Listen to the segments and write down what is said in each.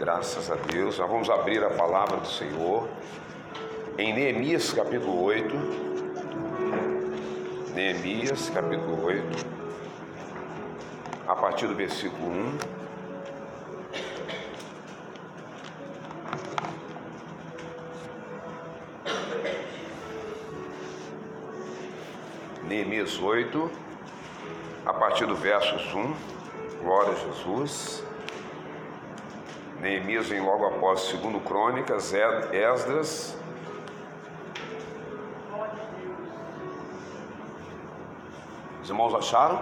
Graças a Deus. Nós vamos abrir a palavra do Senhor em Neemias capítulo 8. Neemias capítulo 8, a partir do versículo 1. Neemias 8, a partir do versos 1. Glória a Jesus. Neemias vem logo após segundo Crônicas, Esdras. Os irmãos acharam?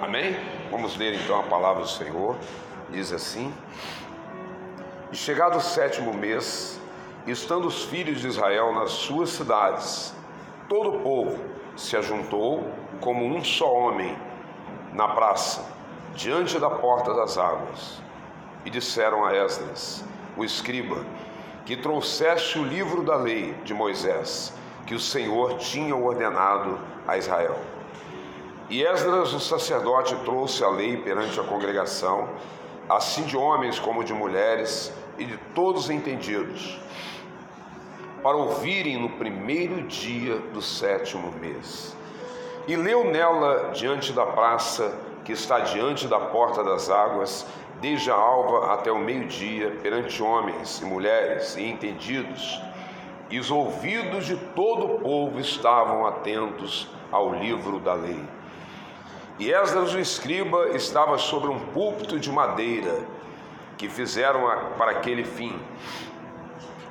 Amém? Vamos ler então a palavra do Senhor. Diz assim: E chegado o sétimo mês, estando os filhos de Israel nas suas cidades, todo o povo se ajuntou como um só homem na praça, diante da porta das águas e disseram a Esdras, o escriba, que trouxesse o livro da lei de Moisés, que o Senhor tinha ordenado a Israel. E Esdras, o sacerdote, trouxe a lei perante a congregação, assim de homens como de mulheres e de todos entendidos, para ouvirem no primeiro dia do sétimo mês. E leu nela diante da praça que está diante da porta das águas, desde a alva até o meio-dia, perante homens e mulheres e entendidos, e os ouvidos de todo o povo estavam atentos ao livro da lei. E Esdras o escriba estava sobre um púlpito de madeira que fizeram para aquele fim,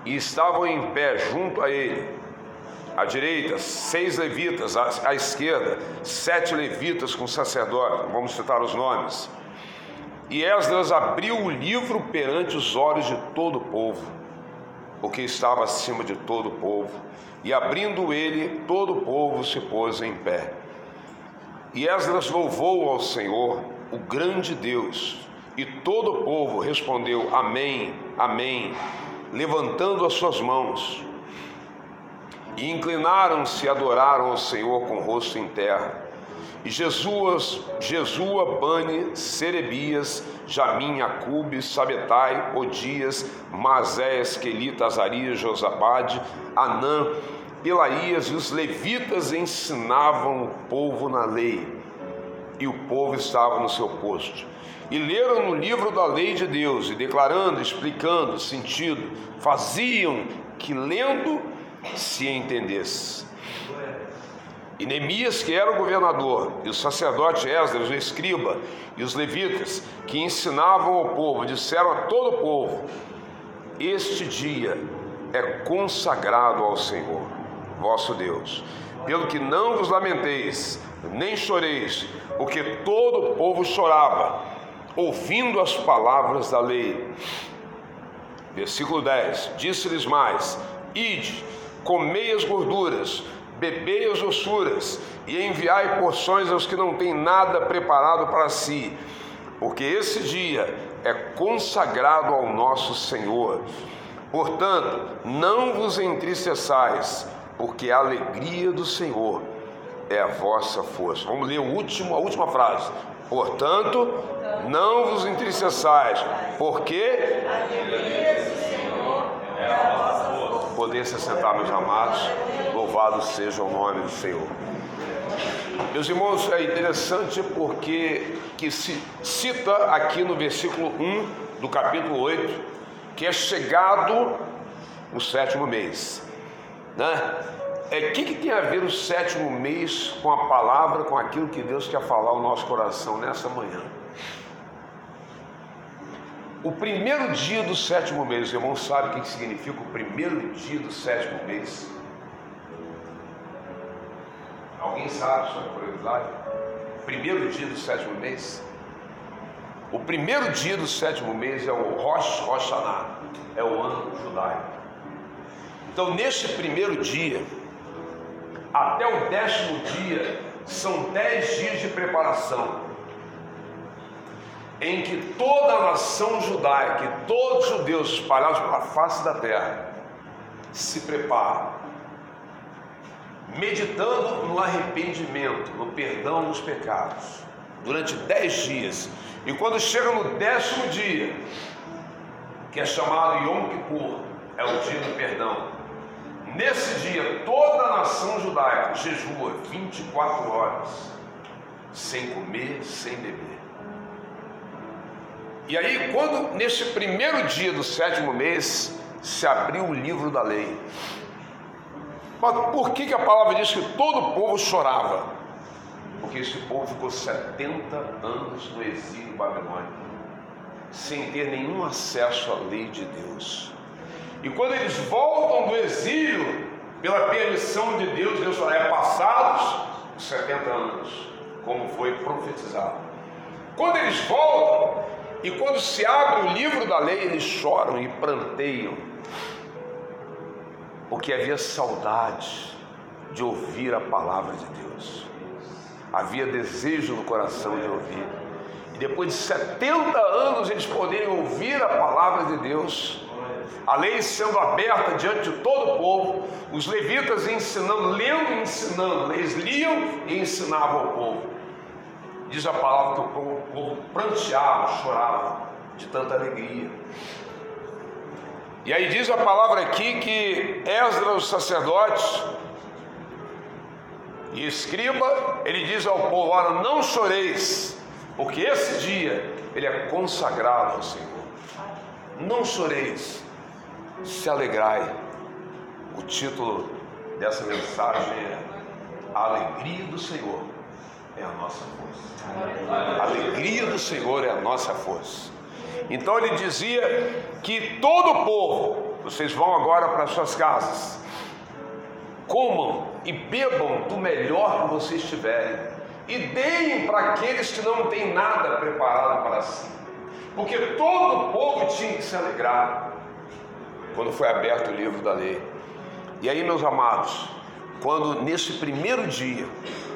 e estavam em pé junto a ele, à direita, seis levitas, à esquerda, sete levitas com sacerdote, vamos citar os nomes e Esdras abriu o livro perante os olhos de todo o povo, porque estava acima de todo o povo, e abrindo ele, todo o povo se pôs em pé. E Esdras louvou ao Senhor, o grande Deus, e todo o povo respondeu: Amém, Amém, levantando as suas mãos. E inclinaram-se e adoraram ao Senhor com o rosto em terra. E Jesus, Jesua, Bani, Serebias, Jamim, Acube, Sabetai, Odias, Mazéias, Quelita, Azarias, Josabade, Anã, Pelaías e os levitas ensinavam o povo na lei. E o povo estava no seu posto. E leram no livro da lei de Deus, e declarando, explicando, sentido, faziam que lendo se entendesse. E Neemias, que era o governador, e o sacerdote Esdras, o escriba, e os levitas, que ensinavam ao povo, disseram a todo o povo: Este dia é consagrado ao Senhor, vosso Deus, pelo que não vos lamenteis, nem choreis, porque todo o povo chorava, ouvindo as palavras da lei. Versículo 10: Disse-lhes mais: Ide, comei as gorduras, bebei as ossuras e enviai porções aos que não têm nada preparado para si, porque esse dia é consagrado ao nosso Senhor. Portanto, não vos entristeçais, porque a alegria do Senhor é a vossa força. Vamos ler o último, a última frase. Portanto, não vos entristeçais, porque a alegria do Senhor é a vossa. Poder se sentar, meus amados. Louvado seja o nome do Senhor. Meus irmãos, é interessante porque que se cita aqui no versículo 1 do capítulo 8 que é chegado o sétimo mês. Né? É, que, que tem a ver o sétimo mês com a palavra, com aquilo que Deus quer falar ao nosso coração nessa manhã? O primeiro dia do sétimo mês, irmão sabe o que significa o primeiro dia do sétimo mês? Alguém sabe sobre curiosidade? Primeiro dia do sétimo mês? O primeiro dia do sétimo mês é o Rosh Hashanah, é o ano judaico. Então, neste primeiro dia, até o décimo dia, são dez dias de preparação, em que toda a nação judaica e todos os judeus espalhados pela face da terra se preparam meditando no arrependimento, no perdão dos pecados, durante dez dias. E quando chega no décimo dia, que é chamado Yom Kippur, é o dia do perdão. Nesse dia, toda a nação judaica jejua 24 horas, sem comer, sem beber. E aí, quando nesse primeiro dia do sétimo mês se abriu o livro da lei, mas por que, que a palavra diz que todo o povo chorava? Porque esse povo ficou 70 anos no exílio babilônico, sem ter nenhum acesso à lei de Deus. E quando eles voltam do exílio, pela permissão de Deus, Deus fala, é passados os 70 anos, como foi profetizado. Quando eles voltam, e quando se abre o livro da lei, eles choram e pranteiam, porque havia saudade de ouvir a palavra de Deus, havia desejo no coração de ouvir. E depois de 70 anos eles poderem ouvir a palavra de Deus, a lei sendo aberta diante de todo o povo, os levitas ensinando, lendo e ensinando, eles liam e ensinavam ao povo. Diz a palavra que o povo, o povo pranteava, chorava de tanta alegria. E aí diz a palavra aqui que Esdras, os sacerdotes e escriba, ele diz ao povo: Ora, não choreis, porque esse dia ele é consagrado ao Senhor. Não choreis, se alegrai. O título dessa mensagem é Alegria do Senhor é a nossa força. A alegria do Senhor é a nossa força. Então ele dizia que todo o povo, vocês vão agora para suas casas, comam e bebam do melhor que vocês tiverem, e deem para aqueles que não têm nada preparado para si, porque todo o povo tinha que se alegrar quando foi aberto o livro da lei. E aí, meus amados, quando nesse primeiro dia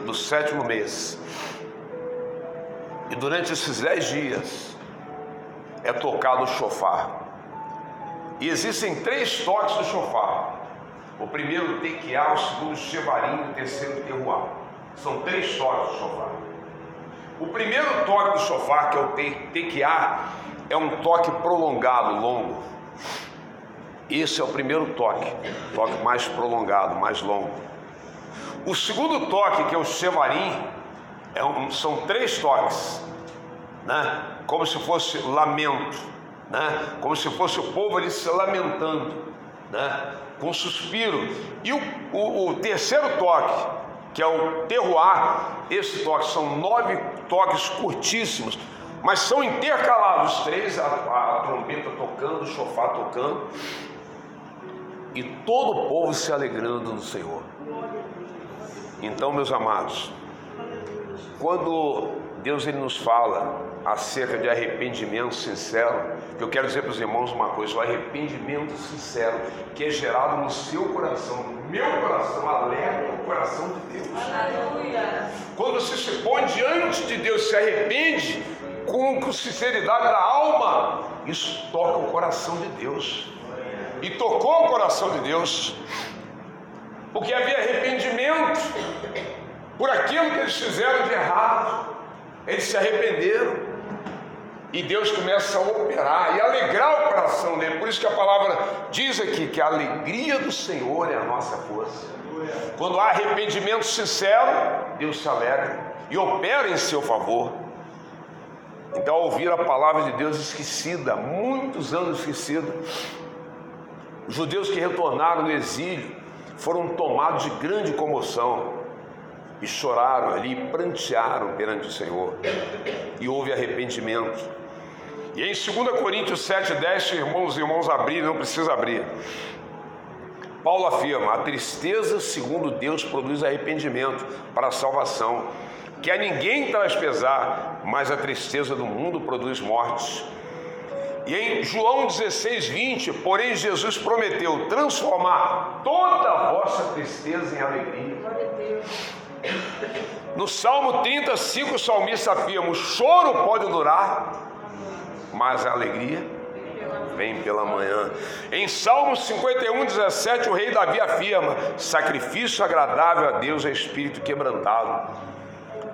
do sétimo mês, e durante esses dez dias, é tocado o chofar. E existem três toques do chofar. O primeiro tequiá, o segundo chevarim o terceiro terroir. São três toques do chofar. O primeiro toque do chofar, que é o tequiá, é um toque prolongado, longo. Esse é o primeiro toque, toque mais prolongado, mais longo. O segundo toque, que é o chevarim, é um, são três toques, né? como se fosse lamento, né? como se fosse o povo ali se lamentando, né? com suspiro. E o, o, o terceiro toque, que é o terroir, esse toque são nove toques curtíssimos, mas são intercalados os três, a, a trombeta tocando, o chofar tocando, e todo o povo se alegrando no Senhor. Então, meus amados, quando Deus ele nos fala acerca de arrependimento sincero, que eu quero dizer para os irmãos uma coisa: o arrependimento sincero que é gerado no seu coração, no meu coração, alegra o coração de Deus. Aleluia. Quando você se põe diante de Deus, se arrepende com sinceridade da alma, isso toca o coração de Deus e tocou o coração de Deus, porque havia arrependimento por aquilo que eles fizeram de errado, eles se arrependeram. E Deus começa a operar e alegrar o coração dele. Por isso que a palavra diz aqui que a alegria do Senhor é a nossa força. Quando há arrependimento sincero, Deus se alegra e opera em seu favor. Então, ouvir a palavra de Deus esquecida, muitos anos esquecida, os judeus que retornaram do exílio foram tomados de grande comoção e choraram ali, prantearam perante o Senhor, e houve arrependimento. E em 2 Coríntios 7,10, irmãos e irmãos abrirem, não precisa abrir. Paulo afirma: a tristeza, segundo Deus, produz arrependimento para a salvação, que a ninguém traz pesar, mas a tristeza do mundo produz morte. E em João 16, 20, porém Jesus prometeu transformar toda a vossa tristeza em alegria. No Salmo 35, o salmista afirma: o choro pode durar, mas a alegria vem pela manhã. Em Salmo 51, 17, o rei Davi afirma: sacrifício agradável a Deus é espírito quebrantado.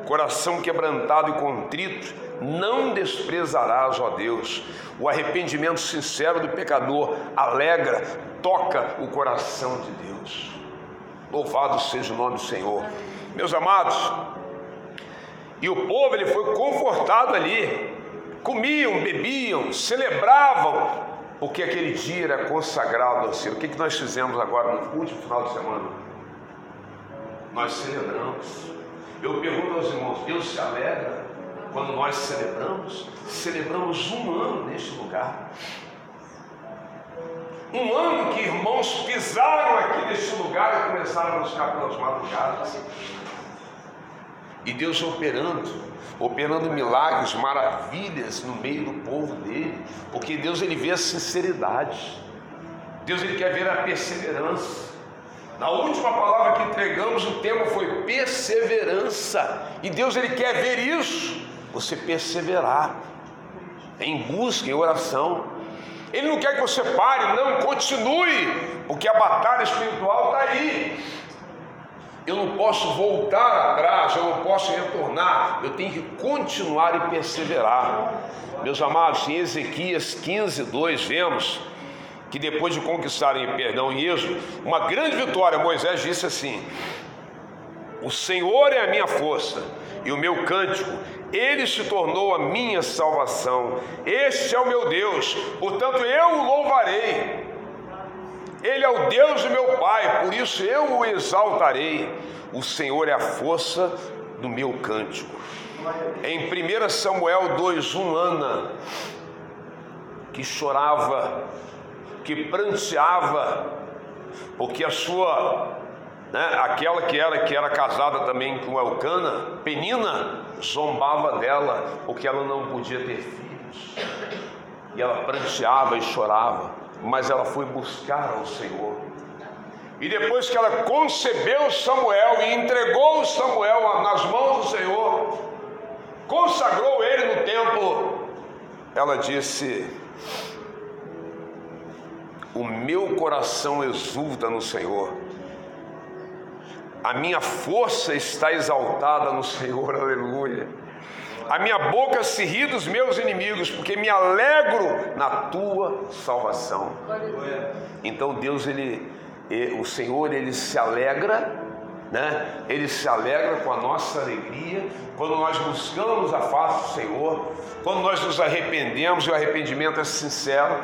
Coração quebrantado e contrito, não desprezarás, ó Deus. O arrependimento sincero do pecador alegra, toca o coração de Deus. Louvado seja o nome do Senhor. Meus amados, e o povo ele foi confortado ali. Comiam, bebiam, celebravam, porque aquele dia era consagrado ao Senhor. O que, que nós fizemos agora no último final de semana? Nós celebramos. Eu pergunto aos irmãos, Deus se alegra quando nós celebramos? Celebramos um ano neste lugar. Um ano que irmãos pisaram aqui neste lugar e começaram a buscar pelas madrugadas. E Deus operando, operando milagres, maravilhas no meio do povo dele, porque Deus ele vê a sinceridade. Deus ele quer ver a perseverança. Na última palavra que entregamos, o tema foi perseverança. E Deus ele quer ver isso, você perseverar em busca, em oração. Ele não quer que você pare, não, continue, porque a batalha espiritual está aí. Eu não posso voltar atrás, eu não posso retornar, eu tenho que continuar e perseverar. Meus amados, em Ezequias 15, 2, vemos que depois de conquistarem perdão em Êxodo, uma grande vitória, Moisés disse assim: O Senhor é a minha força e o meu cântico, ele se tornou a minha salvação. Este é o meu Deus, portanto eu o louvarei. Ele é o Deus do meu Pai, por isso eu o exaltarei. O Senhor é a força do meu cântico. Em 1 Samuel 2:1 Ana, que chorava, que pranteava, porque a sua, né, aquela que era que era casada também com Elcana, Penina, zombava dela, porque ela não podia ter filhos. E ela pranteava e chorava mas ela foi buscar ao Senhor. E depois que ela concebeu Samuel e entregou Samuel nas mãos do Senhor, consagrou ele no templo, ela disse: O meu coração exulta no Senhor, a minha força está exaltada no Senhor, aleluia. A minha boca se ri dos meus inimigos, porque me alegro na tua salvação. Então Deus, ele, o Senhor, ele se alegra, né? Ele se alegra com a nossa alegria quando nós buscamos a face do Senhor, quando nós nos arrependemos e o arrependimento é sincero.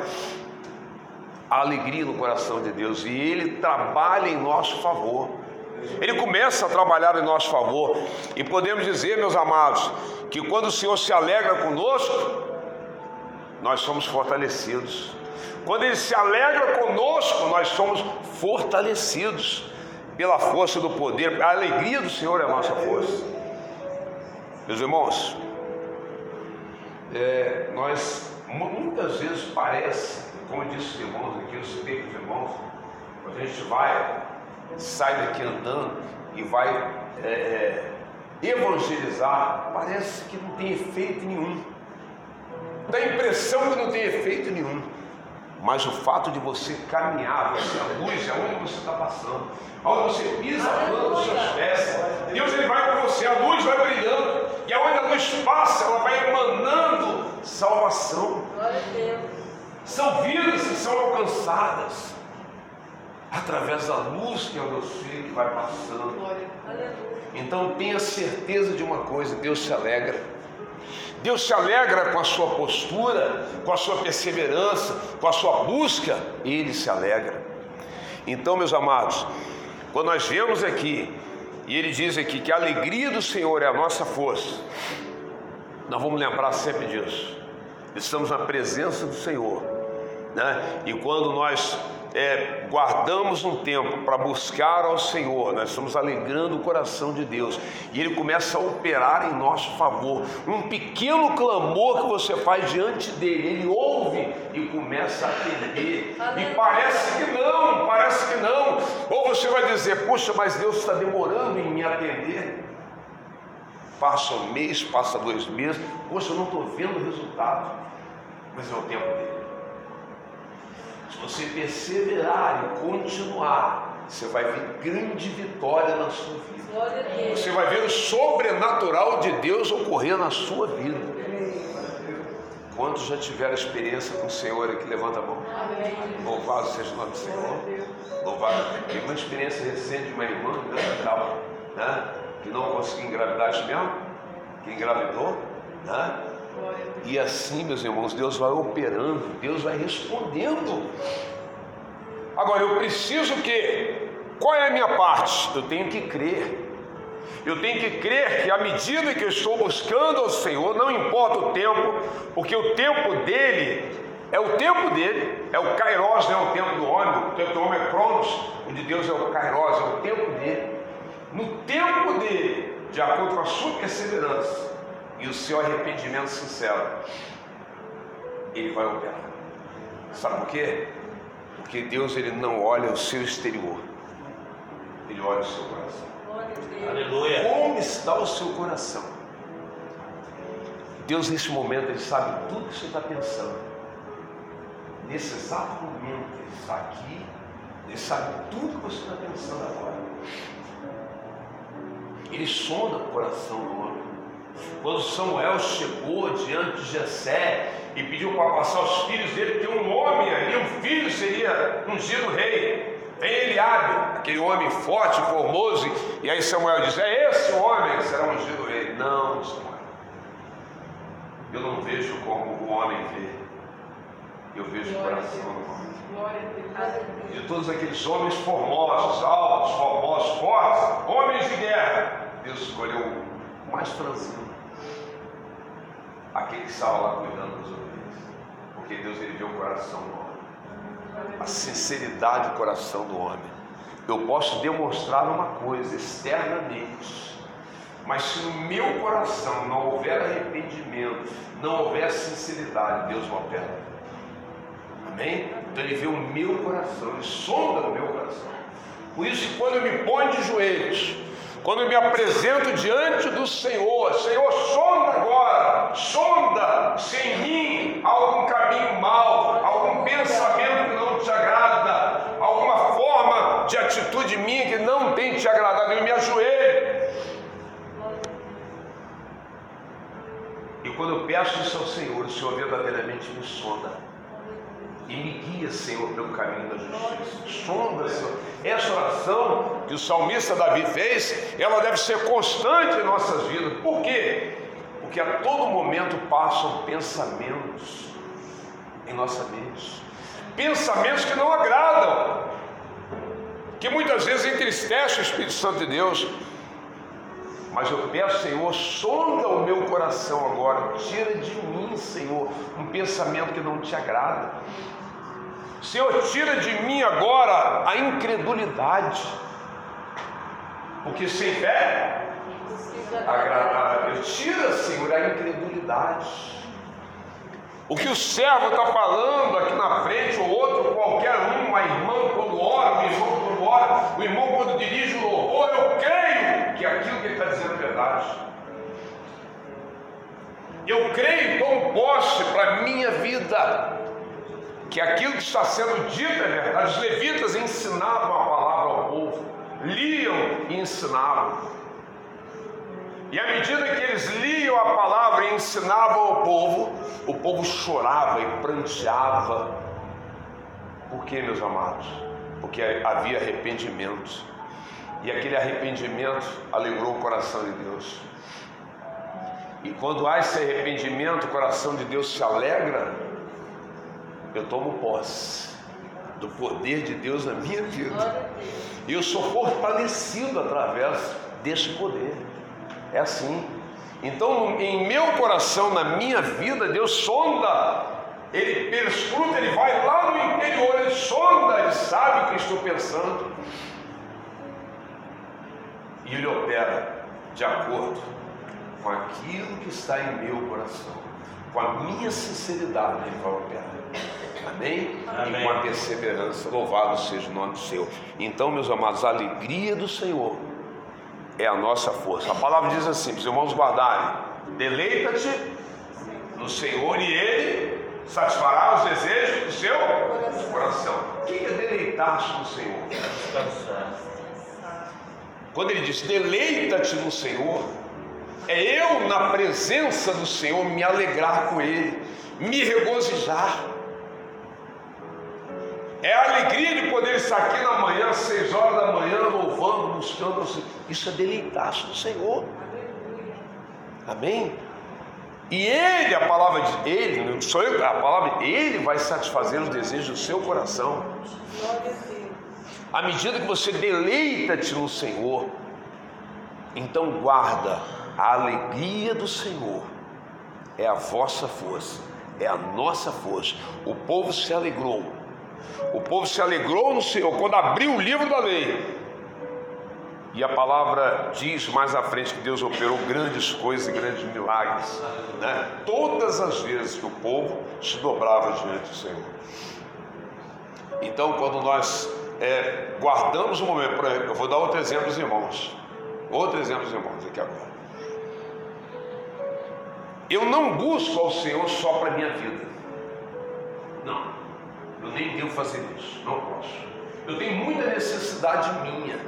A alegria no coração de Deus e Ele trabalha em nosso favor. Ele começa a trabalhar em nosso favor. E podemos dizer, meus amados, que quando o Senhor se alegra conosco, nós somos fortalecidos. Quando Ele se alegra conosco, nós somos fortalecidos pela força do poder. A alegria do Senhor é a nossa força. Meus irmãos, é, nós muitas vezes parece, como disse os irmãos aqui, os irmãos, quando a gente vai, sai daqui andando e vai é, é evangelizar, parece que não tem efeito nenhum. Dá a impressão que não tem efeito nenhum. Mas o fato de você caminhar, você a luz é onde você está passando. Onde você pisa a planta dos seus pés, Deus ele vai com você, a luz vai brilhando. E aonde a luz passa, ela vai emanando salvação. São vidas que são alcançadas através da luz que é o meu filho que vai passando. Então tenha certeza de uma coisa: Deus se alegra. Deus se alegra com a sua postura, com a sua perseverança, com a sua busca, Ele se alegra. Então, meus amados, quando nós vemos aqui, e Ele diz aqui que a alegria do Senhor é a nossa força, nós vamos lembrar sempre disso. Estamos na presença do Senhor, né? E quando nós é, guardamos um tempo para buscar ao Senhor, nós estamos alegrando o coração de Deus e Ele começa a operar em nosso favor. Um pequeno clamor que você faz diante dele, Ele ouve e começa a atender. E parece que não, parece que não. Ou você vai dizer, poxa, mas Deus está demorando em me atender. Passa um mês, passa dois meses, poxa, eu não estou vendo o resultado, mas é o tempo dele. Se você perseverar e continuar, você vai ver grande vitória na sua vida. Você vai ver o sobrenatural de Deus ocorrer na sua vida. Quantos já tiveram experiência com o Senhor aqui? Levanta a mão. Amém. Louvado seja o nome do Senhor. Louvado. Tive uma experiência recente de uma irmã né? que não conseguiu engravidar, mesmo? Que engravidou, né? E assim, meus irmãos, Deus vai operando, Deus vai respondendo. Agora, eu preciso que, qual é a minha parte? Eu tenho que crer. Eu tenho que crer que à medida que eu estou buscando ao Senhor, não importa o tempo, porque o tempo dele é o tempo dele, é o Kairos, não é o tempo do homem, o tempo do homem é Cronos, o de Deus é o Kairos, é o tempo dele. No tempo dele, de acordo com a sua perseverança e o seu arrependimento sincero, ele vai operar. Sabe por quê? Porque Deus ele não olha o seu exterior, ele olha o seu coração. Aleluia. Como está o seu coração? Deus, nesse momento, Ele sabe tudo que você está pensando. Nesse exato momento, Ele está aqui, Ele sabe tudo que você está pensando agora. Ele sonda o coração do homem. Quando Samuel chegou diante de Jessé e pediu para passar os filhos dele, tem um homem ali, um filho seria ungido rei. Vem Eliabe, aquele homem forte, formoso, e aí Samuel diz: É esse o homem que será ungido rei. Não, Samuel. Eu não vejo como o homem vê, eu vejo o coração do homem. De todos aqueles homens formosos, altos, formosos, fortes, homens de guerra, Deus escolheu o mais franzino, aquele que estava lá cuidando dos ovelhas, porque Deus ele vê o coração do homem a sinceridade do coração do homem. Eu posso demonstrar uma coisa externamente, mas se no meu coração não houver arrependimento, não houver sinceridade, Deus não opera. Amém? Então ele vê o meu coração, ele sonda o meu coração. Por isso, quando eu me ponho de joelhos, quando me apresento diante do Senhor, Senhor, sonda agora, sonda se em mim algum caminho mau, algum pensamento que não te agrada, alguma forma de atitude minha que não tem te agradado, eu me ajoelho. E quando eu peço isso ao Senhor, o Senhor verdadeiramente me sonda e me guia, Senhor, pelo caminho da justiça. Sonda, Senhor. Essa oração que o salmista Davi fez, ela deve ser constante em nossas vidas. Por quê? Porque a todo momento passam pensamentos em nossa mente. Pensamentos que não agradam, que muitas vezes entristecem o Espírito Santo de Deus. Mas eu peço, Senhor, sonda o meu coração agora, tira de mim, Senhor, um pensamento que não te agrada. Senhor, tira de mim agora a incredulidade, porque sem fé agradável. Tira, Senhor, a incredulidade. O que o servo está falando aqui na frente, ou outro, qualquer um, uma irmã quando ora, um irmão quando ora, o irmão quando dirige o louvor, eu creio que aquilo que ele está dizendo é verdade. Eu creio, tomo posse para a minha vida que aquilo que está sendo dito é verdade. Os levitas ensinavam a palavra ao povo, liam e ensinavam. E à medida que eles liam a palavra e ensinavam ao povo, o povo chorava e pranteava. Por quê, meus amados? Porque havia arrependimento. E aquele arrependimento alegrou o coração de Deus. E quando há esse arrependimento, o coração de Deus se alegra eu tomo posse do poder de Deus na minha vida. E eu sou fortalecido através deste poder. É assim. Então, em meu coração, na minha vida, Deus sonda, Ele perscruta, Ele vai lá no interior, Ele sonda, Ele sabe o que estou pensando. E Ele opera de acordo com aquilo que está em meu coração, com a minha sinceridade, Ele vai operar. Amém? Amém? E com a perseverança, louvado seja o nome do Senhor. Então, meus amados, a alegria do Senhor é a nossa força. A palavra diz assim: os irmãos guardarem, deleita-te no Senhor e Ele satisfará os desejos do seu coração. O que é deleitar-se no Senhor? Quando ele diz deleita-te no Senhor, é eu na presença do Senhor me alegrar com Ele me regozijar. É a alegria de poder estar aqui na manhã, às seis horas da manhã, louvando, buscando. Isso é deleitar-se do Senhor. Amém? E Ele, a palavra de Ele, sou eu, a palavra, Ele vai satisfazer os desejos do seu coração. À medida que você deleita-te no Senhor, então guarda a alegria do Senhor, é a vossa força, é a nossa força. O povo se alegrou, o povo se alegrou no Senhor quando abriu o livro da lei e a palavra diz mais à frente que Deus operou grandes coisas e grandes milagres, né? todas as vezes que o povo se dobrava diante do Senhor. Então, quando nós é, guardamos o um momento, por exemplo, eu vou dar outro exemplo aos irmãos, outro exemplo aos irmãos aqui agora. Eu não busco ao Senhor só para a minha vida, não, eu nem devo fazer isso, não posso. Eu tenho muita necessidade minha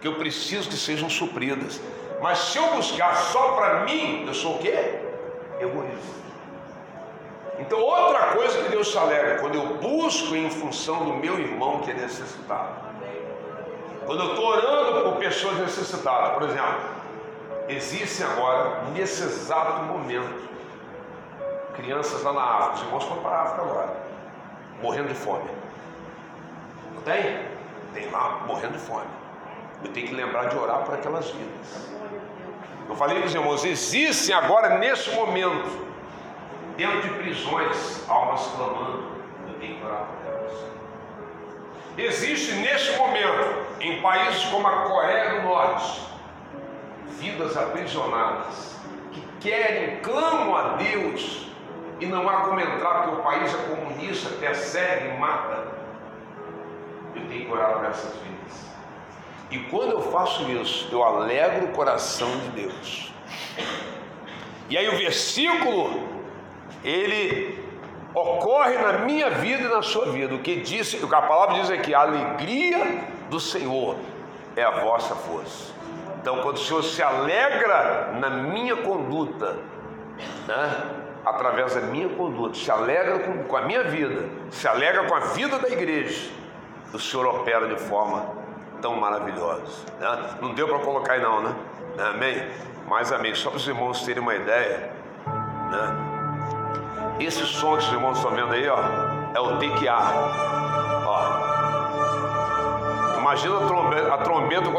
que eu preciso que sejam supridas. Mas se eu buscar só para mim, eu sou o quê? Egoísta. Então, outra coisa que Deus se alegra, quando eu busco em função do meu irmão que é necessitado. Quando eu estou orando por pessoas necessitadas, por exemplo, existem agora, nesse exato momento, crianças lá na África, os irmãos foram para a África agora, morrendo de fome. Não tem? Tem lá morrendo de fome. Eu tenho que lembrar de orar por aquelas vidas. Eu falei para os irmãos, existem agora, nesse momento, dentro de prisões, almas clamando. Eu tenho que orar por elas. Existe neste momento, em países como a Coreia do Norte, vidas aprisionadas que querem, clamam a Deus e não há como entrar porque o país é comunista, persegue mata. Eu tenho que orar por essas vidas. E quando eu faço isso, eu alegro o coração de Deus. E aí o versículo, ele ocorre na minha vida e na sua vida. O que disse, o que a palavra diz aqui, a alegria do Senhor é a vossa força. Então, quando o Senhor se alegra na minha conduta, né, através da minha conduta, se alegra com, com a minha vida, se alegra com a vida da igreja, o Senhor opera de forma tão maravilhosos. Né? Não deu para colocar aí não, né? Amém? Mas amém, só para os irmãos terem uma ideia, né? Esse som que os irmãos estão vendo aí, ó, é o tequiar. Ó. Imagina a trombeta, a trombeta